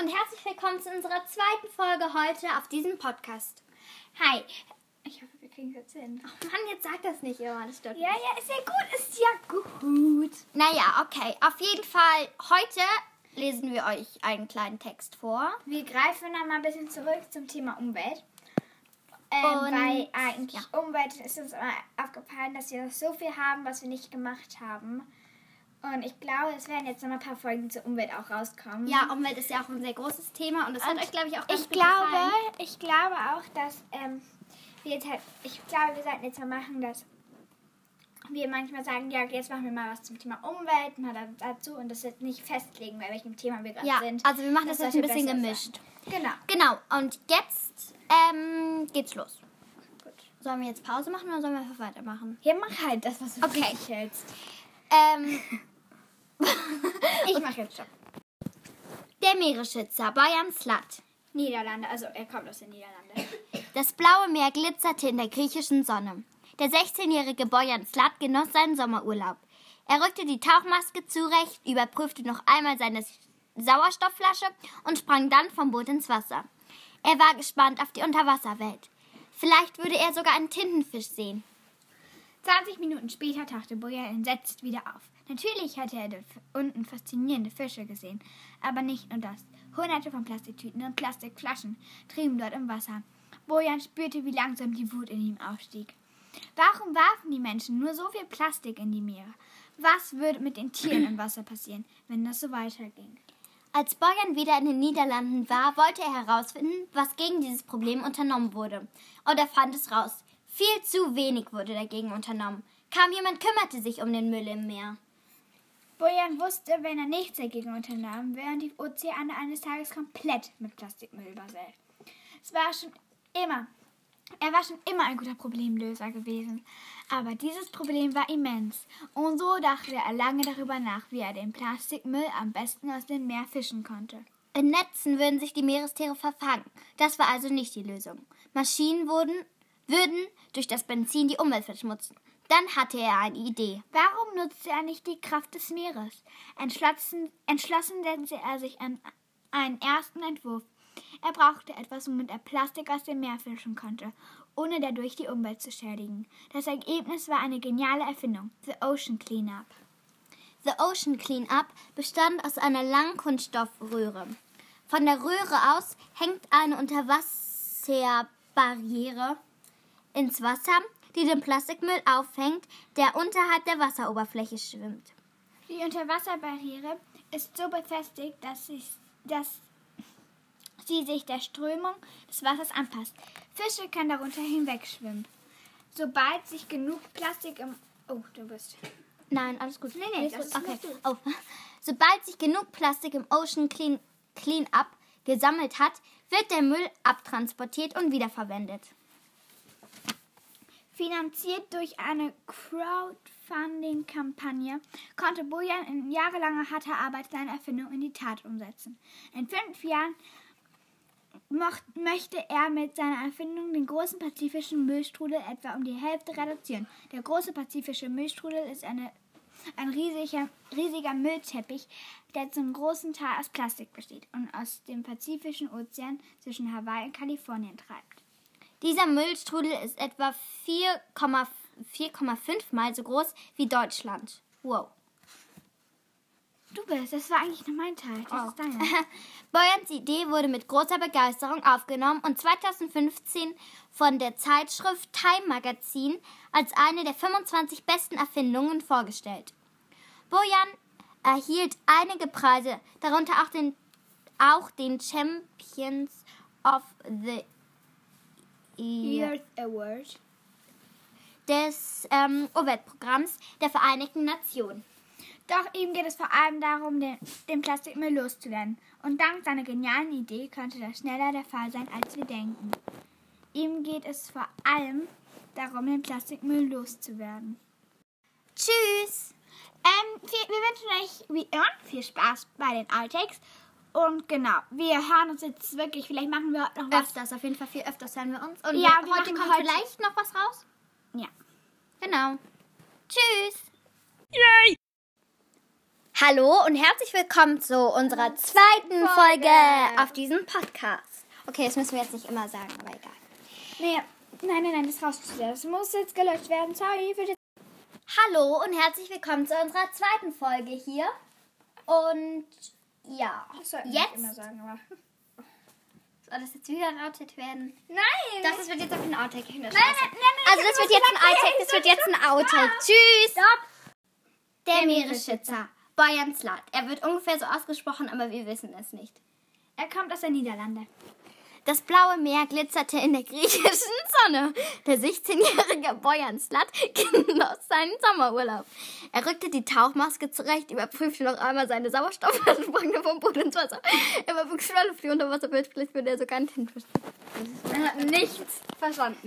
und herzlich willkommen zu unserer zweiten Folge heute auf diesem Podcast. Hi. Ich hoffe, wir kriegen es jetzt hin. Oh Mann, jetzt sag das nicht immer, das Ja, ja, ist ja gut, ist ja gut. Naja, okay. Auf jeden Fall, heute lesen wir euch einen kleinen Text vor. Wir greifen noch mal ein bisschen zurück zum Thema Umwelt. Ähm, Und- weil eigentlich Umwelt ist uns immer aufgefallen, dass wir so viel haben, was wir nicht gemacht haben. Und ich glaube, es werden jetzt noch mal ein paar Folgen zur Umwelt auch rauskommen. Ja, Umwelt ist ja auch ein sehr großes Thema und das hat Und euch, glaube ich, auch ganz ich gut glaube, gefallen. ich glaube auch, dass ähm, wir jetzt halt, ich glaube, wir sollten jetzt mal machen, dass wir manchmal sagen, ja, jetzt machen wir mal was zum Thema Umwelt, mal da- dazu und das jetzt nicht festlegen, bei welchem Thema wir gerade Ja, sind. also wir machen das, jetzt ein bisschen gemischt. sein. Genau. Genau, und jetzt ähm, geht's los. Gut. Sollen wir jetzt Pause machen oder sollen wir einfach weitermachen? Ja, mach halt das, was du Okay. hältst. Ähm, Ich mache jetzt Stopp. der Meeresschützer, Bojan Slat. Niederlande, also er kommt aus den Niederlanden. Das blaue Meer glitzerte in der griechischen Sonne. Der 16-jährige Bojan Slat genoss seinen Sommerurlaub. Er rückte die Tauchmaske zurecht, überprüfte noch einmal seine Sauerstoffflasche und sprang dann vom Boot ins Wasser. Er war gespannt auf die Unterwasserwelt. Vielleicht würde er sogar einen Tintenfisch sehen. 20 Minuten später tauchte Bojan entsetzt wieder auf. Natürlich hatte er unten faszinierende Fische gesehen, aber nicht nur das. Hunderte von Plastiktüten und Plastikflaschen trieben dort im Wasser. Bojan spürte, wie langsam die Wut in ihm aufstieg. Warum warfen die Menschen nur so viel Plastik in die Meere? Was würde mit den Tieren im Wasser passieren, wenn das so weiterging? Als Bojan wieder in den Niederlanden war, wollte er herausfinden, was gegen dieses Problem unternommen wurde. Und er fand es raus. Viel zu wenig wurde dagegen unternommen. Kaum jemand kümmerte sich um den Müll im Meer. Bojan wusste, wenn er nichts dagegen unternahm, wären die Ozeane eines Tages komplett mit Plastikmüll übersät. Es war schon immer, er war schon immer ein guter Problemlöser gewesen. Aber dieses Problem war immens. Und so dachte er lange darüber nach, wie er den Plastikmüll am besten aus dem Meer fischen konnte. In Netzen würden sich die Meerestiere verfangen. Das war also nicht die Lösung. Maschinen wurden, würden durch das Benzin die Umwelt verschmutzen. Dann hatte er eine Idee. Warum nutzte er nicht die Kraft des Meeres? Entschlossen, entschlossen setzte er sich an einen ersten Entwurf. Er brauchte etwas, womit er Plastik aus dem Meer fischen konnte, ohne dadurch die Umwelt zu schädigen. Das Ergebnis war eine geniale Erfindung, The Ocean Cleanup. The Ocean Cleanup bestand aus einer langen Kunststoffröhre. Von der Röhre aus hängt eine Unterwasserbarriere ins Wasser, die den Plastikmüll auffängt, der unterhalb der Wasseroberfläche schwimmt. Die Unterwasserbarriere ist so befestigt, dass sie, dass sie sich der Strömung des Wassers anpasst. Fische können darunter hinwegschwimmen. Sobald sich genug Plastik im... Oh, du bist... Nein, alles gut. Nee, nee, Alles das gut. ist okay. Oh. Sobald sich genug Plastik im Ocean Clean, Cleanup gesammelt hat, wird der Müll abtransportiert und wiederverwendet. Finanziert durch eine Crowdfunding-Kampagne konnte Bojan in jahrelanger harter Arbeit seine Erfindung in die Tat umsetzen. In fünf Jahren möchte er mit seiner Erfindung den großen pazifischen Müllstrudel etwa um die Hälfte reduzieren. Der große pazifische Müllstrudel ist eine, ein riesiger, riesiger Müllteppich, der zum großen Teil aus Plastik besteht und aus dem Pazifischen Ozean zwischen Hawaii und Kalifornien treibt. Dieser Müllstrudel ist etwa 4,5 Mal so groß wie Deutschland. Wow. Du bist, das war eigentlich nur mein Teil. Das Oh. ist deiner. Boyans Idee wurde mit großer Begeisterung aufgenommen und 2015 von der Zeitschrift Time Magazine als eine der 25 besten Erfindungen vorgestellt. Bojan erhielt einige Preise, darunter auch den, auch den Champions of the Year Earth Award. des ähm, Umweltprogramms der Vereinigten Nationen. Doch ihm geht es vor allem darum, den, den Plastikmüll loszuwerden. Und dank seiner genialen Idee könnte das schneller der Fall sein, als wir denken. Ihm geht es vor allem darum, den Plastikmüll loszuwerden. Tschüss! Ähm, viel, wir wünschen euch wie immer viel Spaß bei den Outtakes. Und genau, wir hören uns jetzt wirklich, vielleicht machen wir heute noch was. Öfters, auf jeden Fall viel öfters hören wir uns. Und Ja, wir, wir heute kommt heute- vielleicht noch was raus. Ja. Genau. Tschüss! Hallo und herzlich willkommen zu unserer zweiten Folge auf diesem Podcast. Okay, das müssen wir jetzt nicht immer sagen, aber egal. Nee, nein, nein, nein, das rauscht wieder. Das muss jetzt gelöscht werden. Sorry für das. Hallo und herzlich willkommen zu unserer zweiten Folge hier. Und ja, Das sollten jetzt immer sagen, aber. soll das jetzt wieder ein Outtake werden? Nein! Das ist- wird jetzt auf ein Outtake hin. nein, nein, nein, nein, Also das wird jetzt ein Outtake, das wird jetzt ein Outtake. Tschüss. Stopp! Der Meeresschützer, Bojan Slat. Er wird ungefähr so ausgesprochen, aber wir wissen es nicht. Er kommt aus der Niederlande. Das blaue Meer glitzerte in der griechischen Sonne. Der 16-jährige Bojan Slat genoss seinen Sommerurlaub. Er rückte die Tauchmaske zurecht, überprüfte noch einmal seine Sauerstoffwerte, sprang vom Boden ins Wasser. Er war auf die Unterwasserbildpflicht, würde er sogar nicht hinverstehen. Er hat nichts verstanden.